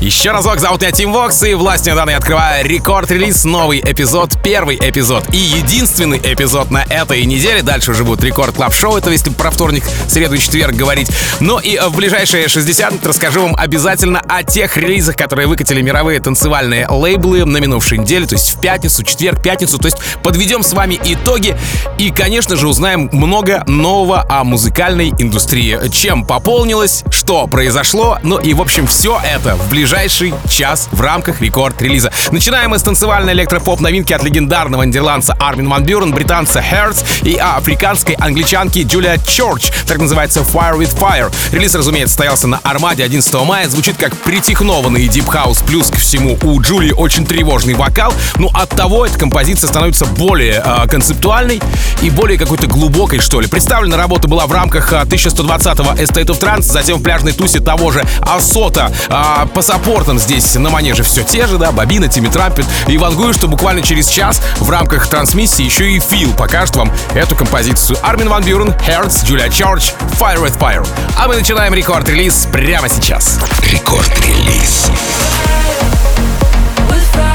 Еще разок зовут меня Тим Вокс, и властью данной открываю Record Release, новый эпизод, первый эпизод и единственный эпизод на этой неделе. Дальше уже будет Record Club Show это если про вторник, среду и четверг говорить. Ну и в ближайшие 60 минут расскажу вам обязательно о тех релизах, которые выкатили мировые танцевальные лейблы на минувшей неделе, то есть в пятницу, четверг, пятницу. То есть подведем с вами итоги и, конечно же, узнаем много нового о музыкальной индустрии. Чем пополнилось, что произошло, ну и, в общем, все это в ближайший час в рамках рекорд-релиза. Начинаем мы с танцевальной электропоп новинки от легендарного нидерландца Армин Ван Бюрен, британца Hertz и африканской англичанки Джулия Чорч, так называется Fire with Fire. Релиз, разумеется, состоялся на Армаде 11 мая, звучит как притихнованный Deep House, плюс ко всему у Джулии очень тревожный вокал, но от того эта композиция становится более э, концептуальной и более какой-то глубокой, что ли. Представлена работа была в рамках 1120-го Estate of Trance, затем в пляжной тусе того же Асота. А, по саппортам здесь на манеже все те же, да, Бобина, Тимми Трампет. И вангую, что буквально через час в рамках трансмиссии еще и Фил покажет вам эту композицию. Армин Ван Бюрен, Hertz, Джулия Чорч, Fire with Fire. А мы начинаем рекорд-релиз прямо сейчас. Рекорд-релиз. With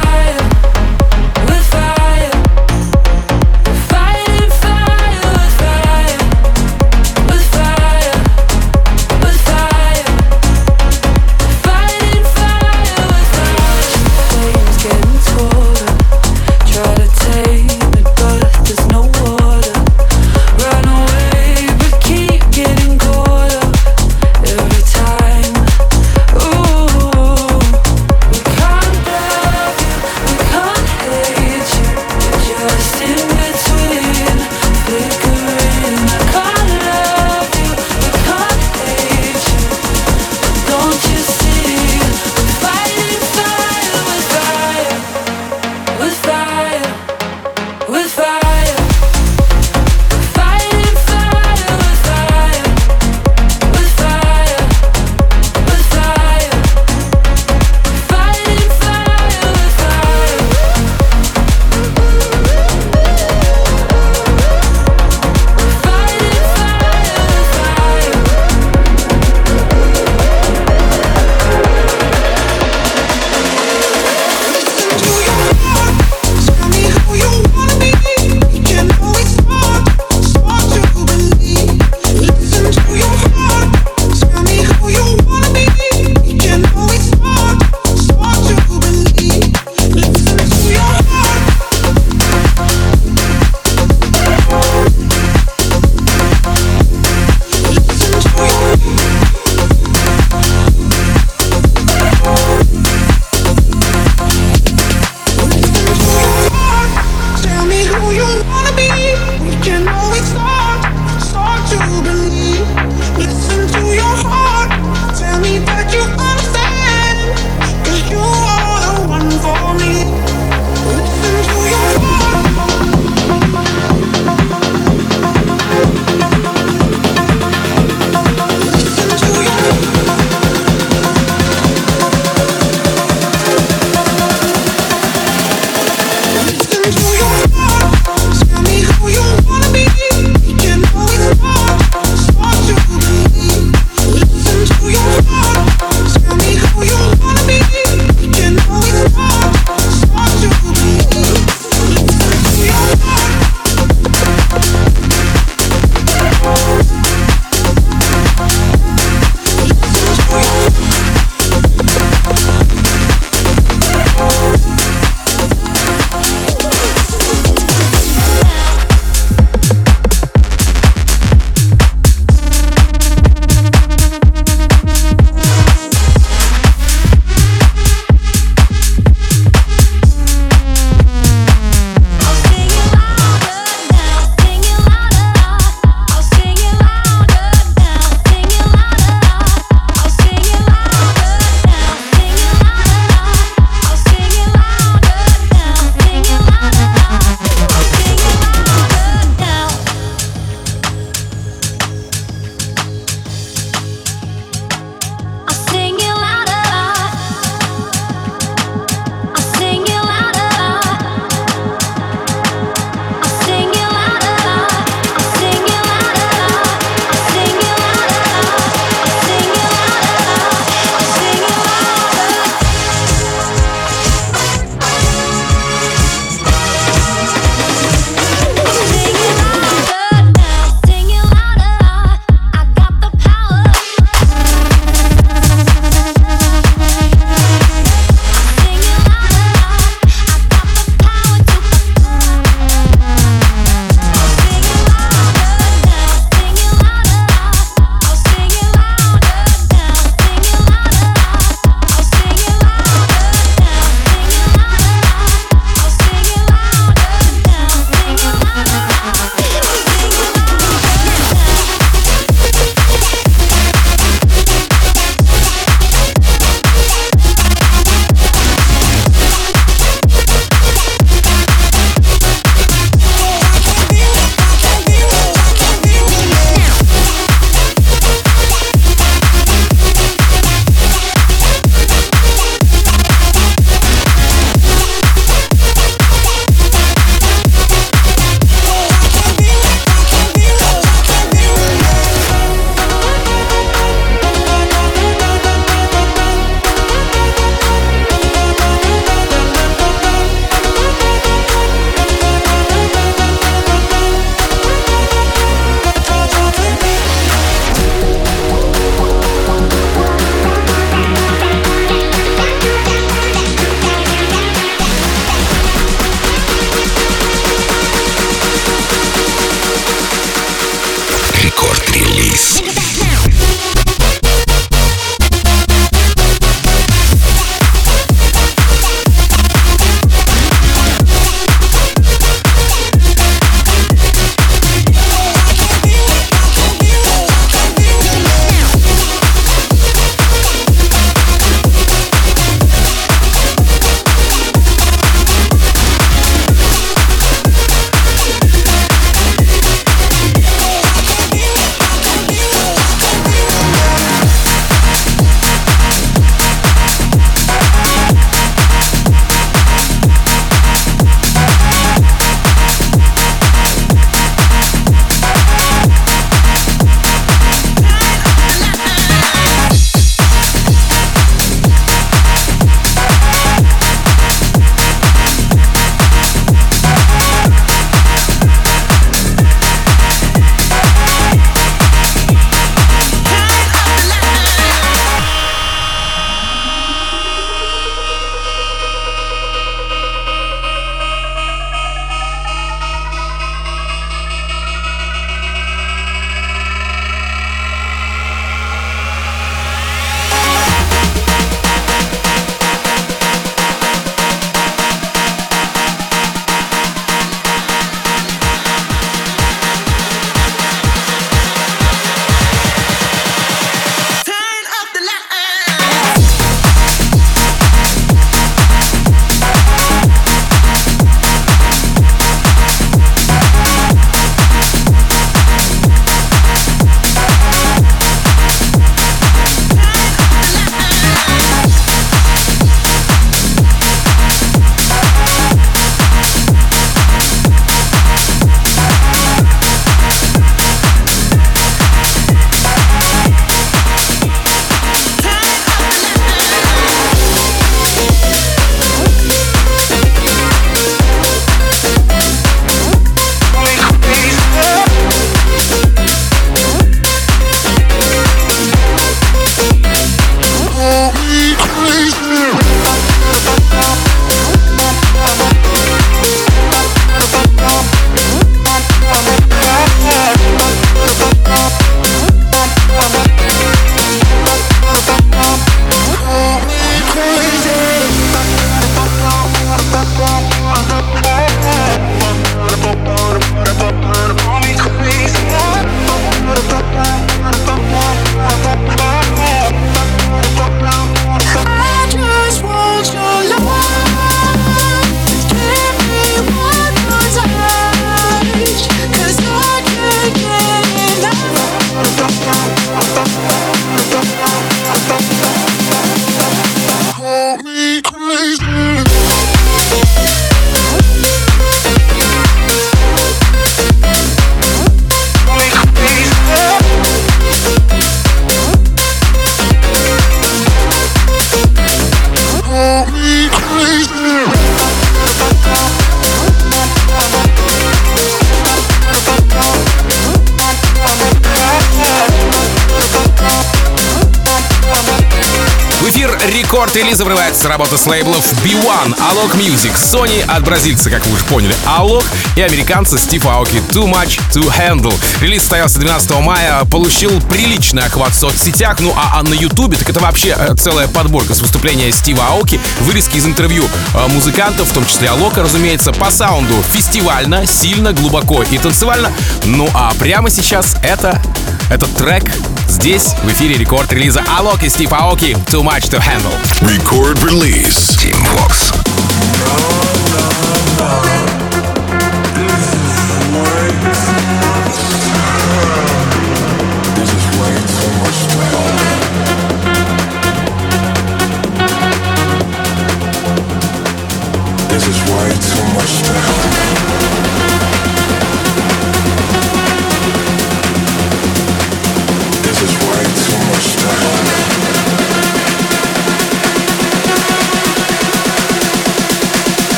работа с лейблов B1, Alok Music, Sony от бразильца, как вы уже поняли, Alok и американца Стив Аоки Too Much To Handle. Релиз состоялся 12 мая, получил приличный охват в соцсетях, ну а, на ютубе, так это вообще э, целая подборка с выступления Стива Аоки, вырезки из интервью э, музыкантов, в том числе Алока, разумеется, по саунду фестивально, сильно, глубоко и танцевально. Ну а прямо сейчас это, этот трек здесь, в эфире рекорд релиза Алок и Стив Аоки Too Much To Handle. Record release. Team Vox.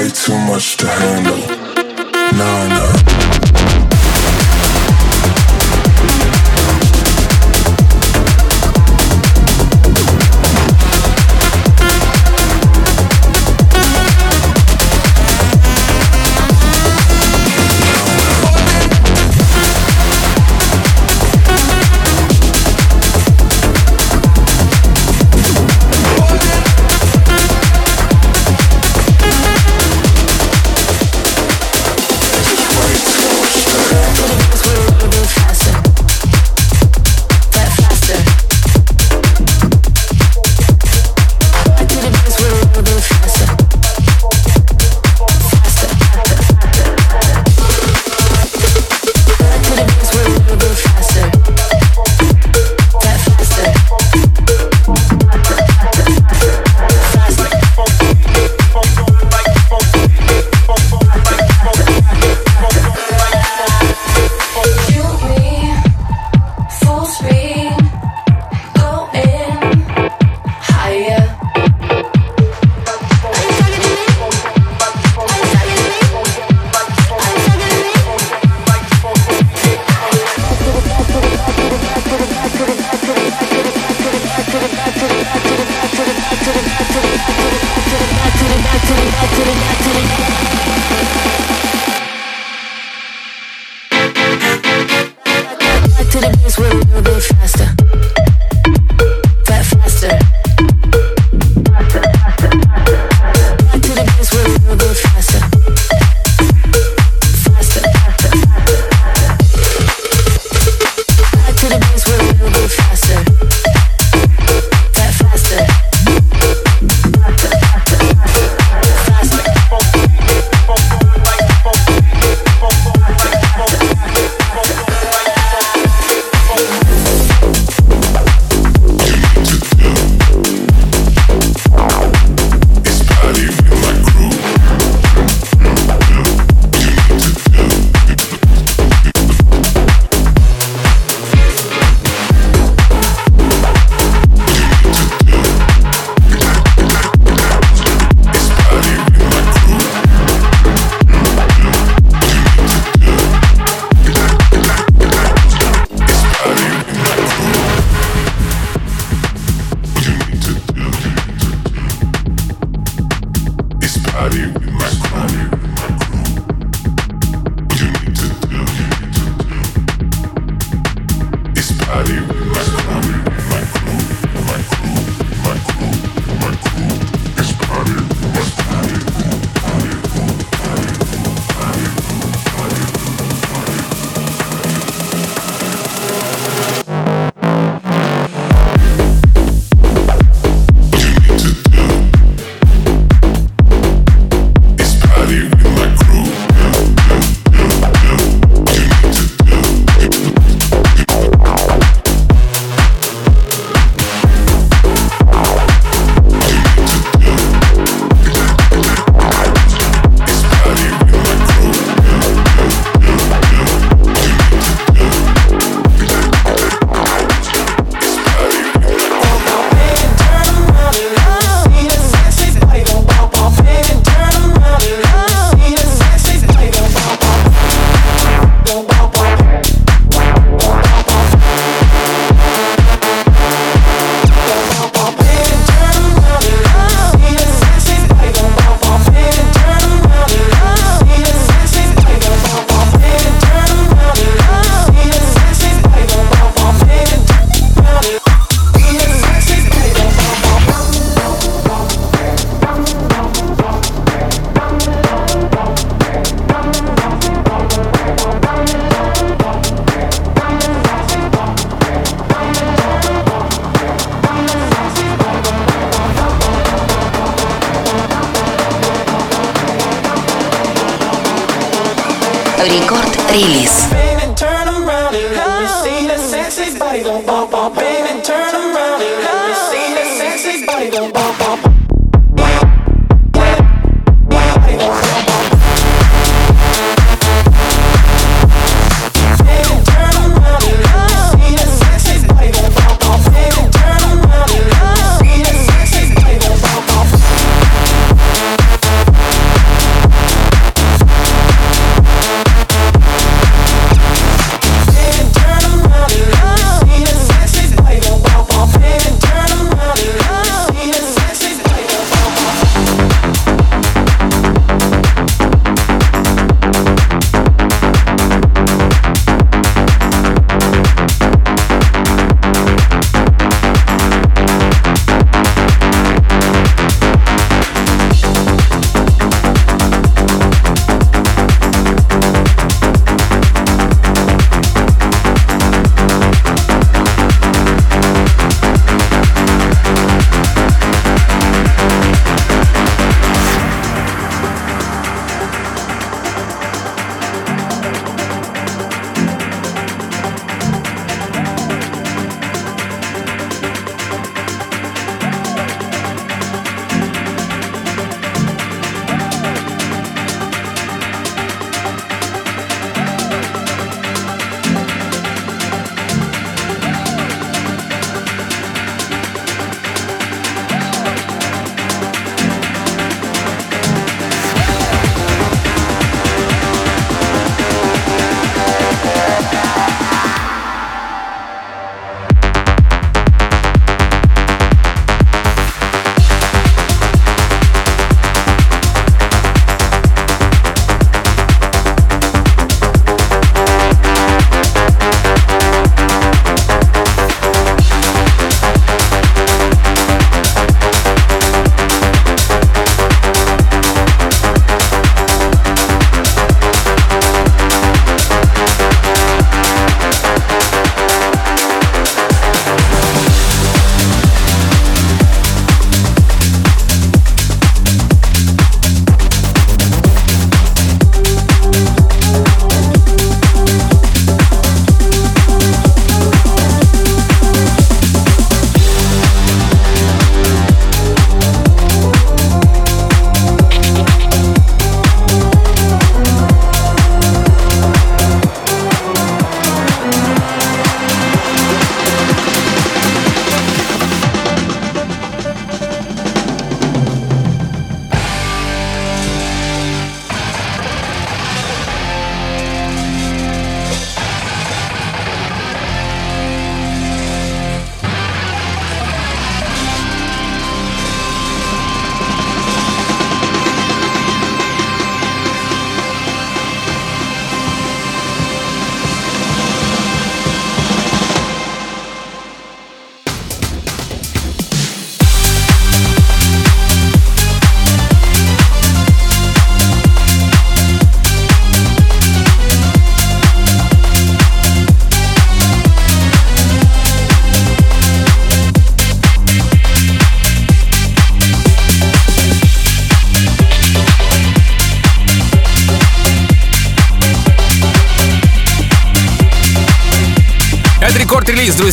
Way too much to handle.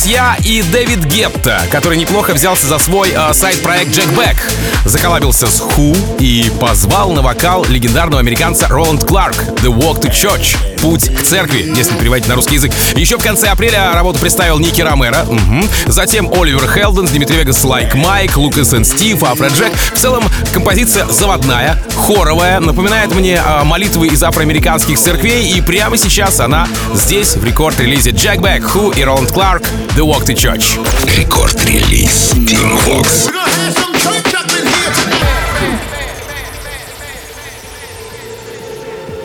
Друзья, и Дэвид Гетта, который неплохо взялся за свой э, сайд-проект Jack Back. Заколабился с Who и позвал на вокал легендарного американца Роланд Кларк «The Walk to Church» — «Путь к церкви», если переводить на русский язык. Еще в конце апреля работу представил Ники Ромеро, мгм. затем Оливер Хелденс, Дмитрий Вегас, Лайк Майк, Лукас и Стив, Афроджек. В целом композиция заводная, хоровая, напоминает мне э, молитвы из афроамериканских церквей, и прямо сейчас она здесь, в рекорд-релизе Jack Back, Who и Роланд Кларк «The Walk to Church». Рекорд-релиз Team Vox.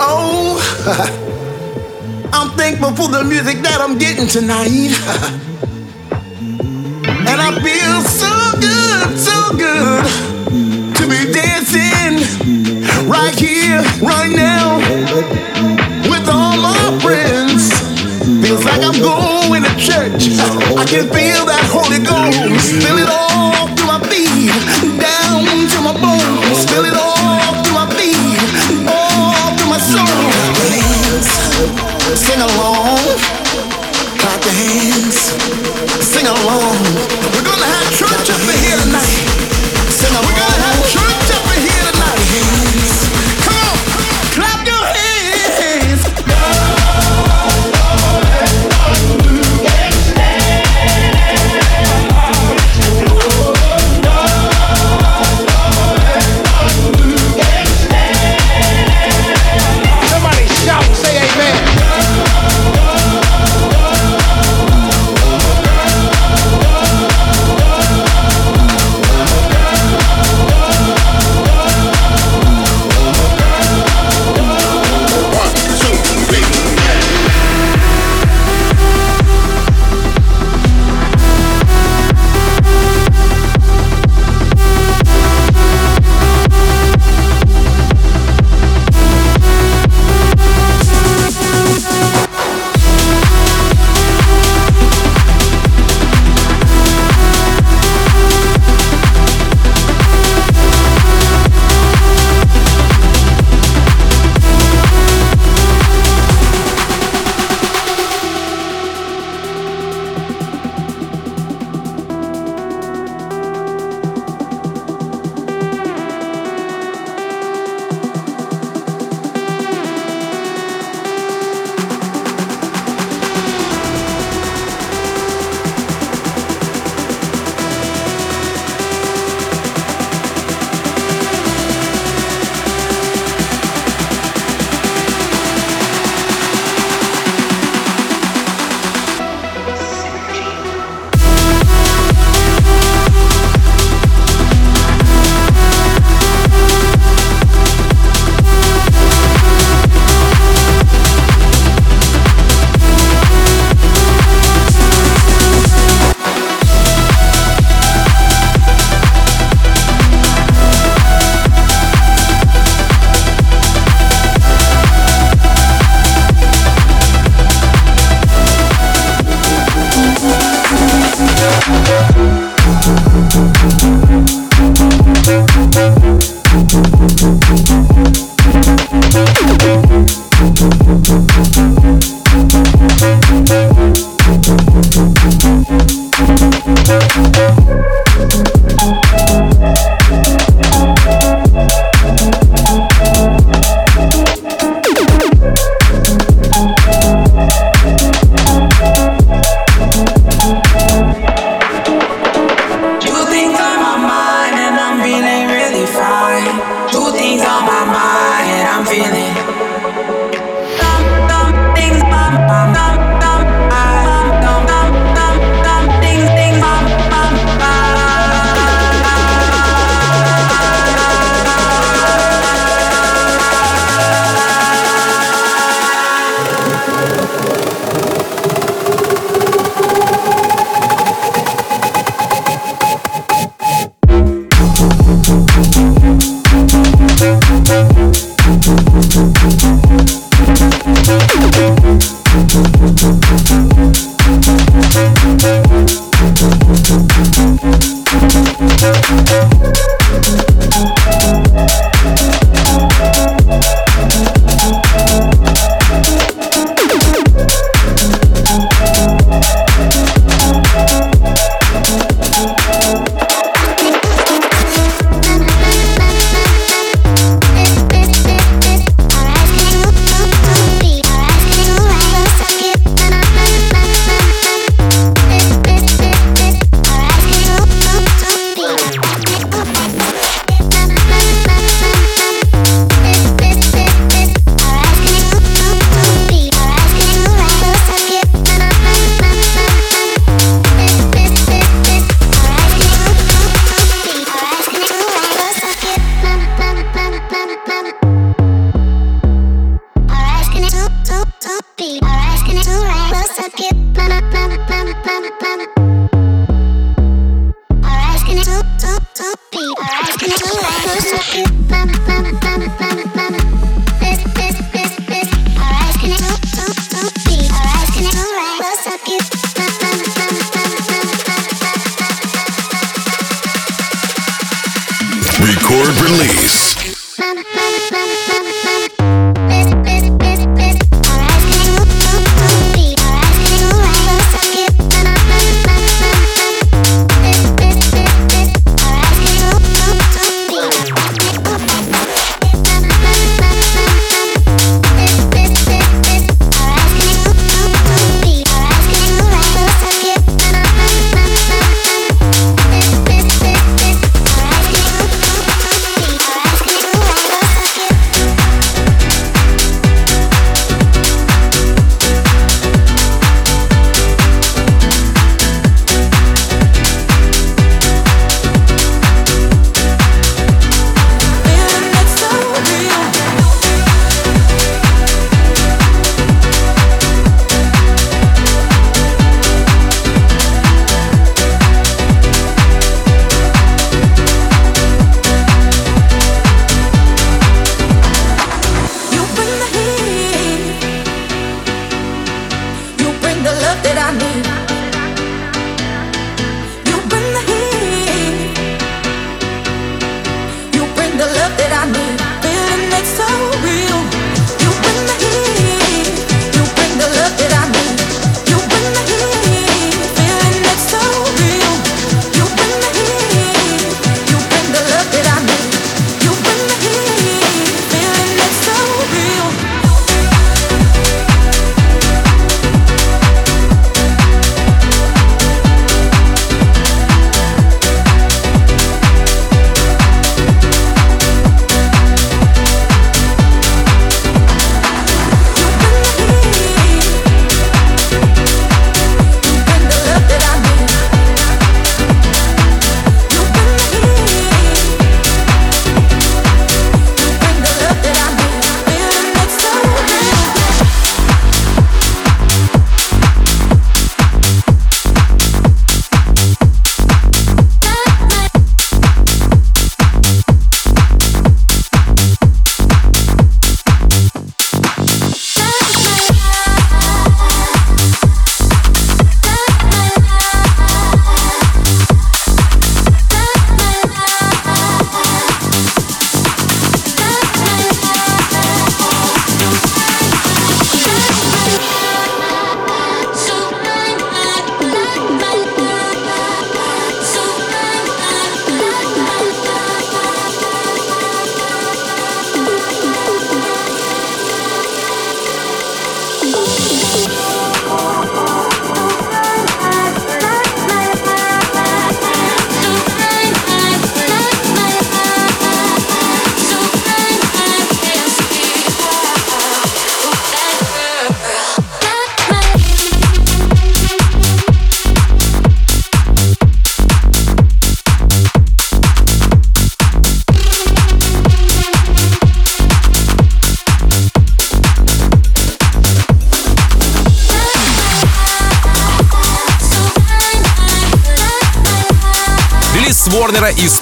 Oh, the music that I'm getting tonight.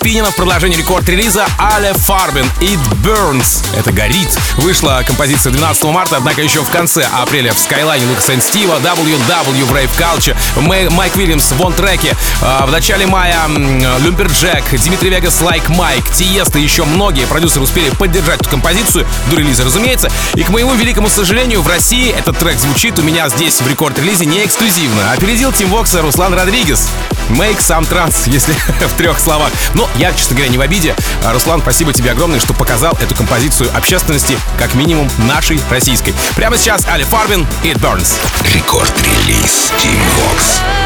Спинина в продолжении рекорд-релиза Ale Farben It Burns. Это горит. Вышла композиция 12 марта, однако еще в конце апреля в Skyline Лукас and Стива, WW в Rave Culture, Майк Уильямс в треке. В начале мая Люмперджек, Дмитрий Вегас, Лайк Майк, Тиеста и еще многие продюсеры успели поддержать эту композицию, до релиза, разумеется. И к моему великому сожалению, в России этот трек звучит у меня здесь в рекорд-релизе не эксклюзивно. Опередил Тим Вокса Руслан Родригес. Make some trance, если в трех словах. Но я, честно говоря, не в обиде. Руслан, спасибо тебе огромное, что показал эту композицию общественности, как минимум нашей российской. Прямо сейчас Али Фарбин It Burns. Рекорд-релиз Team Vox.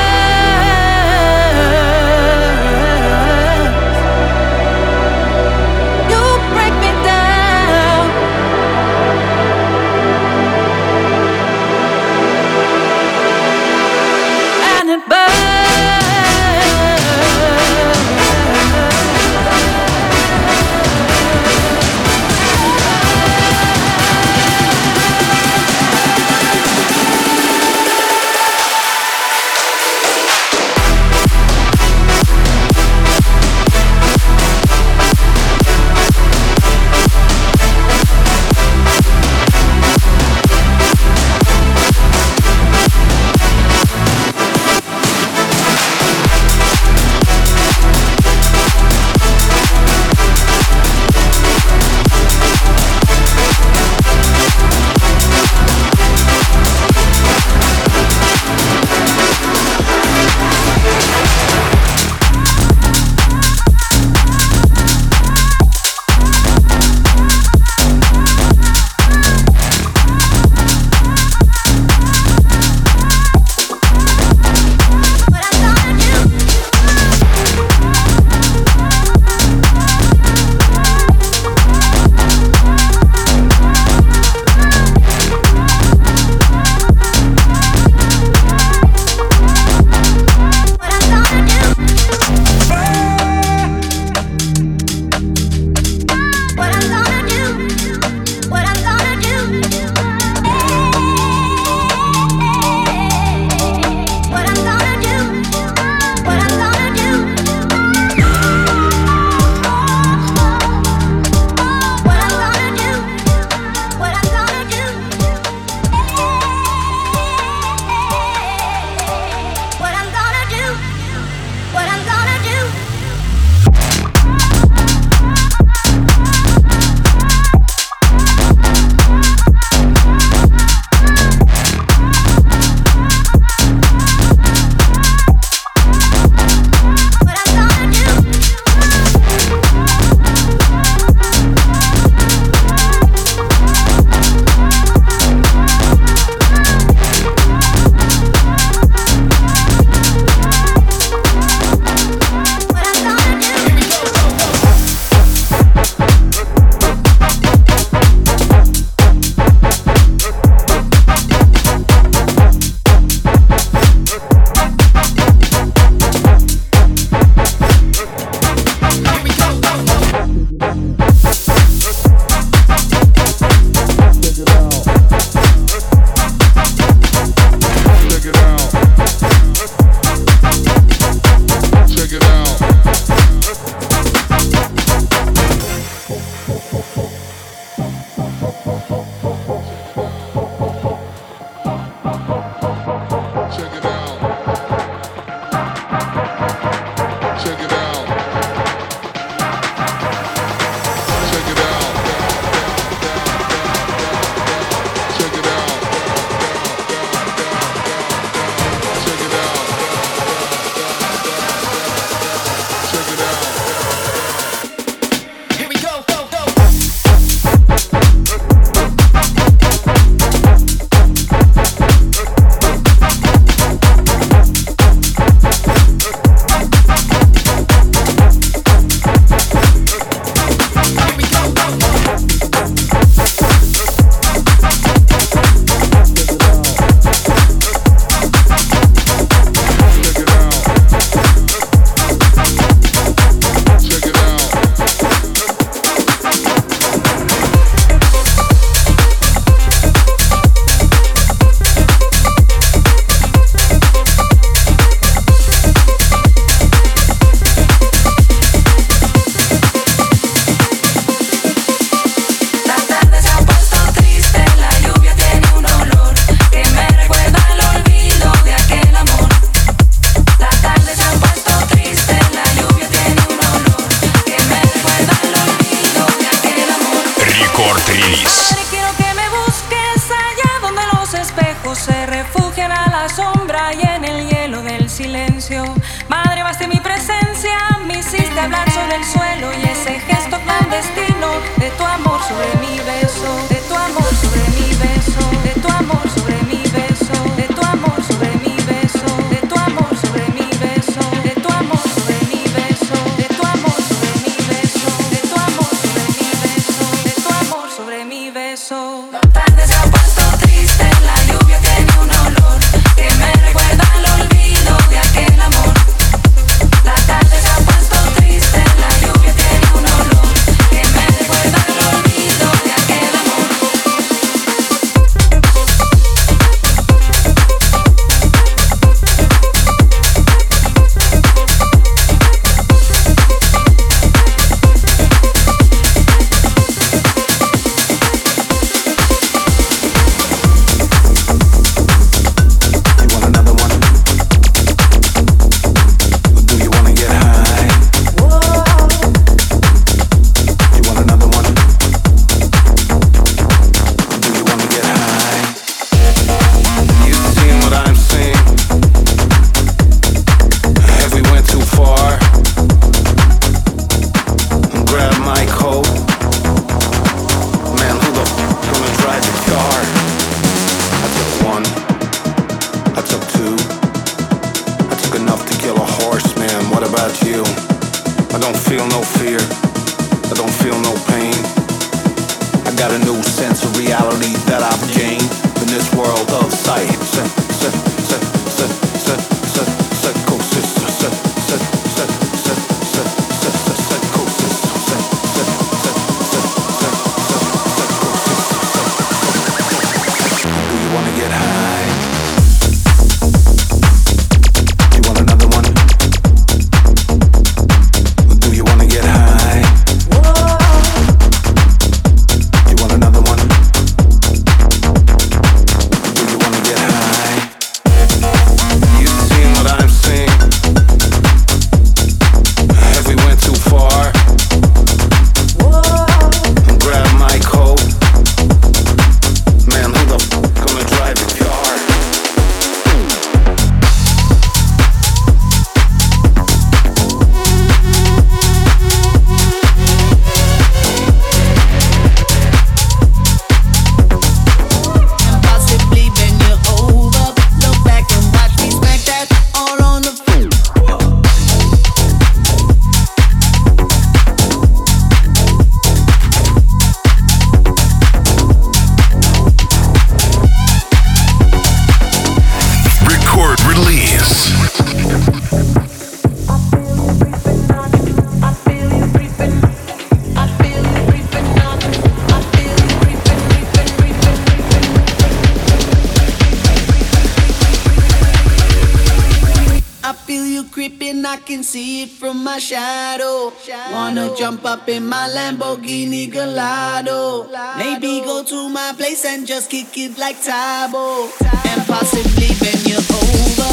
see it from my shadow. Wanna jump up in my Lamborghini Gallardo. Maybe go to my place and just kick it like Tabo. And possibly bend you over.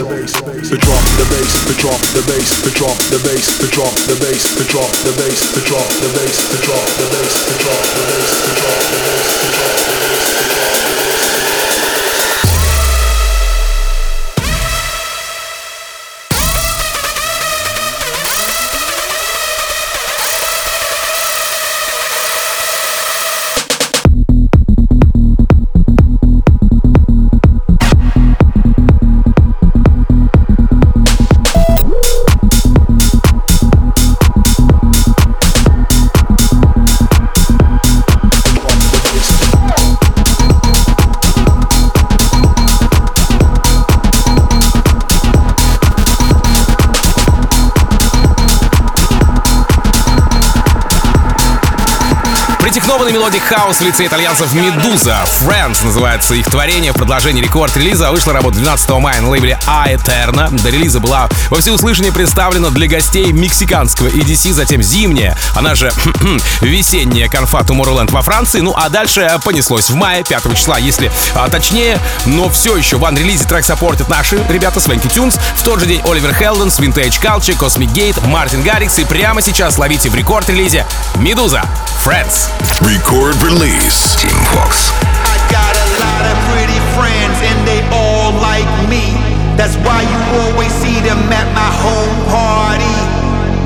bass, the bass, the drop, the bass, the drop, the bass, the drop, the bass, the drop, the bass, the drop, the bass, the drop, the bass, the drop. В лице итальянцев Медуза. Friends называется их творение. В продолжении рекорд-релиза вышла работа 12 мая на лейбле Eterna. До релиза была во всеуслышание представлена для гостей мексиканского EDC, затем зимняя, она же весенняя конфа Tomorrowland во Франции. Ну а дальше понеслось в мае, 5 числа, если а, точнее. Но все еще в анрелизе трек саппортят наши ребята Свенки Тюнс. В тот же день Оливер Хелденс, Vintage Culture, Cosmic Gate, Мартин Гаррикс. И прямо сейчас ловите в рекорд-релизе Медуза. Friends. Record release. Team Vox. I got a lot of pretty friends and they all like me. That's why you always see them at my home party.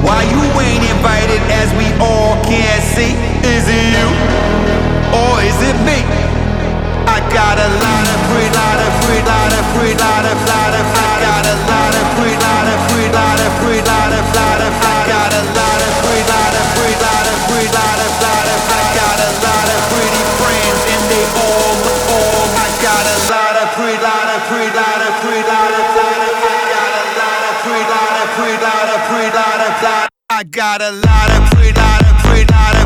Why you ain't invited I got a lot of pretty, lot of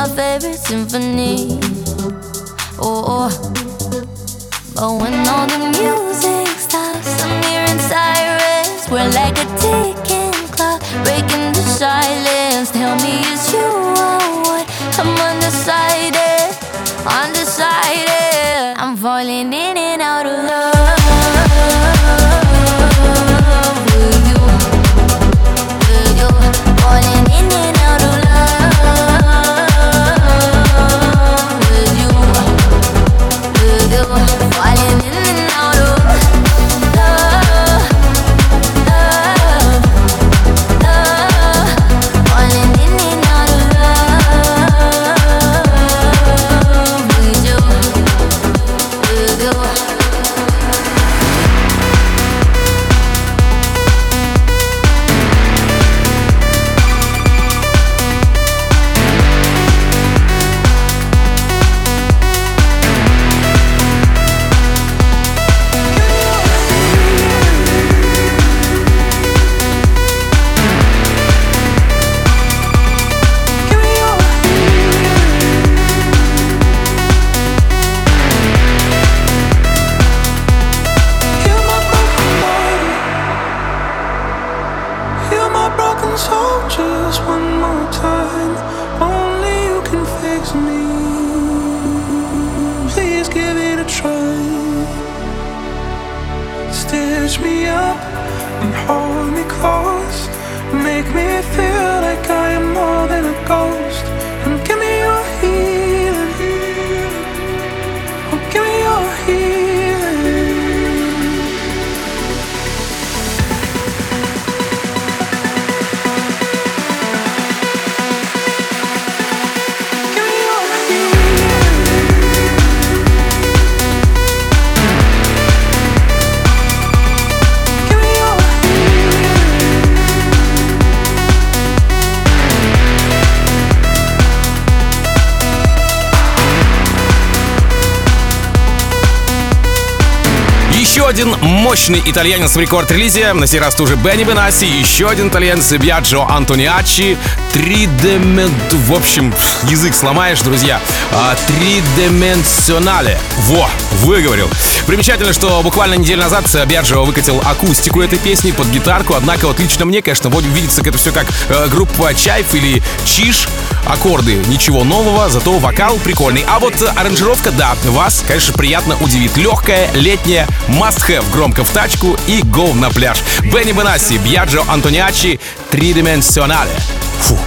My favorite symphony. Oh, oh. but when all the music and hold me close. Make me feel один мощный итальянец в рекорд-релизе, на сей раз тоже Бенни Бенаси, еще один итальянец Биаджо Антониачи, тридемент... В общем, язык сломаешь, друзья. А, Тридименсионале. Во, выговорил. Примечательно, что буквально неделю назад Биаджо выкатил акустику этой песни под гитарку, однако вот лично мне, конечно, видится это все как э, группа Чайф или Чиш. Аккорды ничего нового, зато вокал прикольный. А вот аранжировка, да, вас, конечно, приятно удивит. Легкая, летняя, must-have громко в тачку и go на пляж. Бенни Бенаси, Бьяджо Антониачи, Тридименсионале. Фу.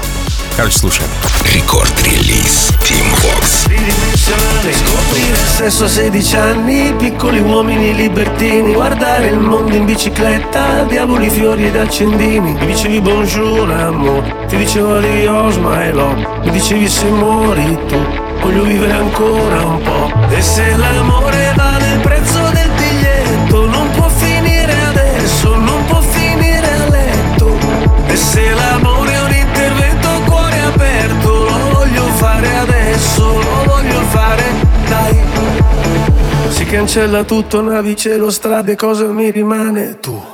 Короче, слушаем. Рекорд-релиз. Team Vox. tridimensionale Scoprire il sesso a 16 anni Piccoli uomini libertini Guardare il mondo in bicicletta Diavoli, fiori ed accendini Mi dicevi bonjour amore Ti dicevo adios my love Mi dicevi se muori tu Voglio vivere ancora un po' E se l'amore vale il prezzo cancella tutto, navi, cielo, strade Cosa mi rimane? Tu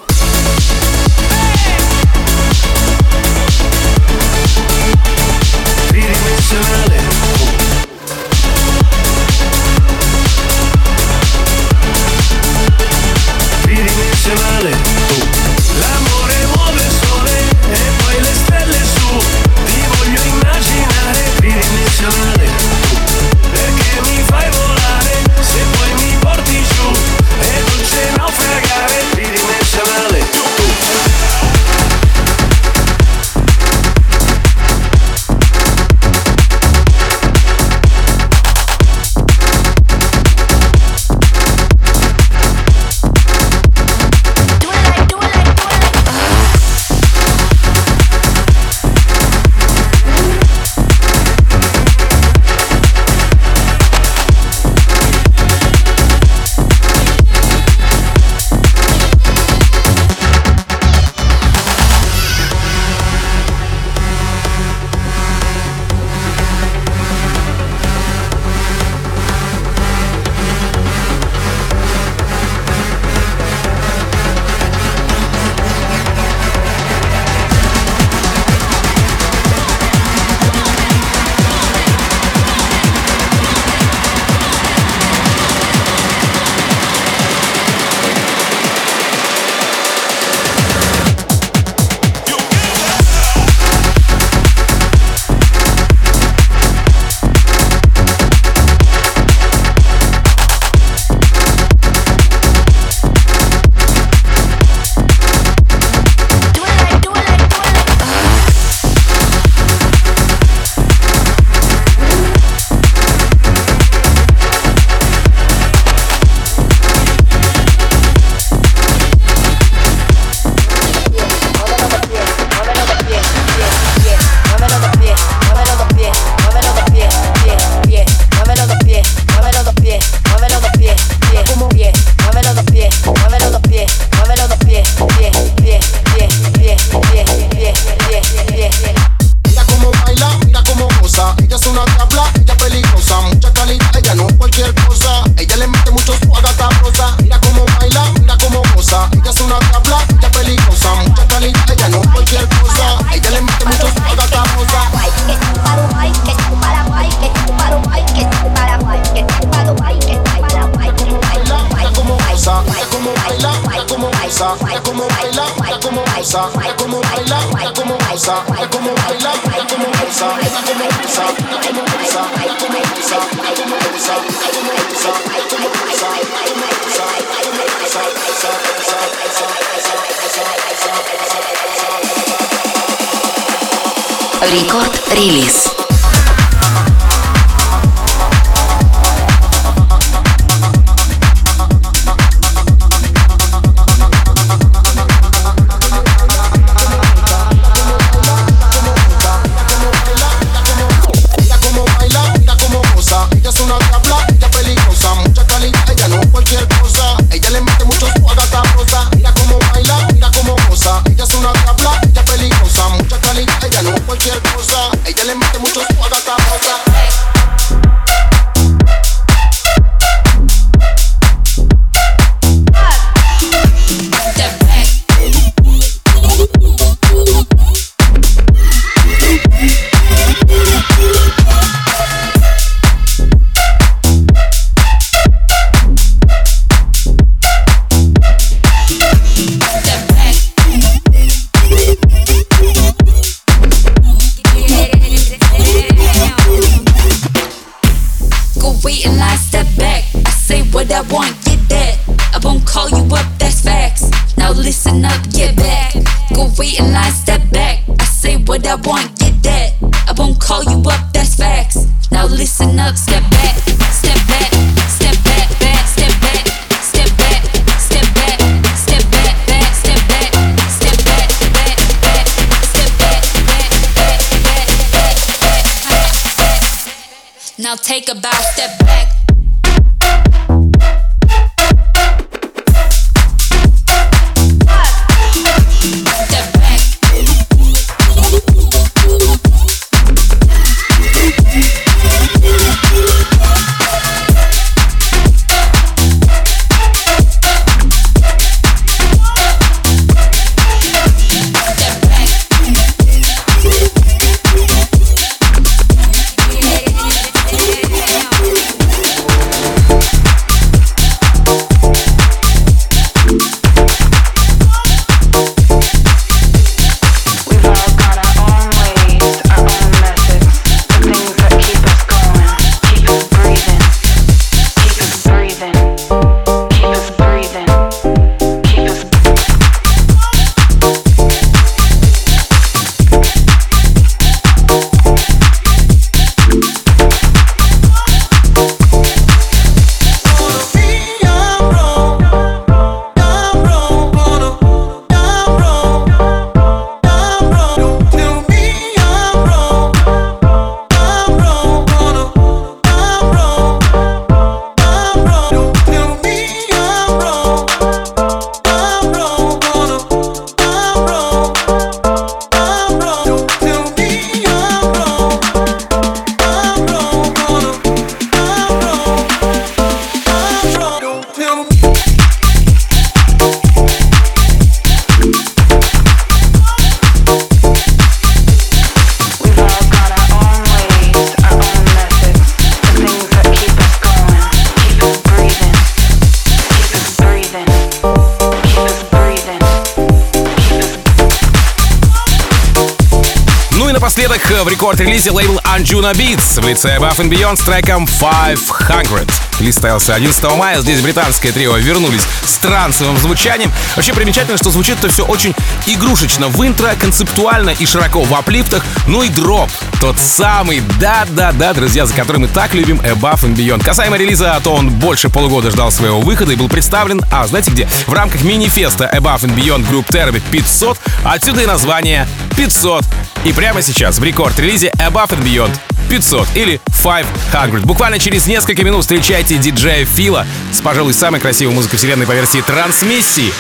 рекорд-релизе лейбл Anjuna Beats в лице Above and Beyond с треком 500. Релиз состоялся 11 мая. Здесь британское трио вернулись с трансовым звучанием. Вообще примечательно, что звучит это все очень игрушечно. В интро, концептуально и широко в аплифтах. Ну и дроп. Тот самый, да-да-да, друзья, за который мы так любим Above and Beyond. Касаемо релиза, то он больше полугода ждал своего выхода и был представлен, а знаете где? В рамках мини-феста Above and Beyond Group Therapy 500. Отсюда и название 500. И прямо сейчас в рекорд-релизе Above and Beyond 500 или 500. Буквально через несколько минут встречайте диджея Фила с, пожалуй, самой красивой музыкой вселенной по версии трансмиссии.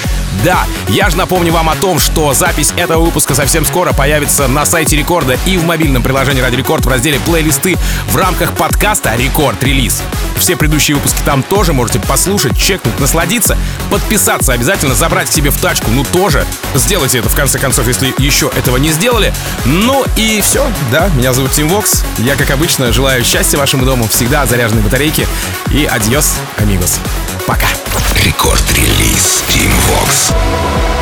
Да, я же напомню вам о том, что запись этого выпуска совсем скоро появится на сайте Рекорда и в мобильном приложении Ради Рекорд в разделе плейлисты в рамках подкаста Рекорд Релиз. Все предыдущие выпуски там тоже можете послушать, чекнуть, насладиться, подписаться обязательно, забрать себе в тачку, ну тоже. Сделайте это в конце концов, если еще этого не сделали. Ну и все, да, меня зовут Тим Вокс. Я, как обычно, желаю счастья вашему дому, всегда заряженной батарейки. И адьос, амигос. Пока. Record Release Tim Vox.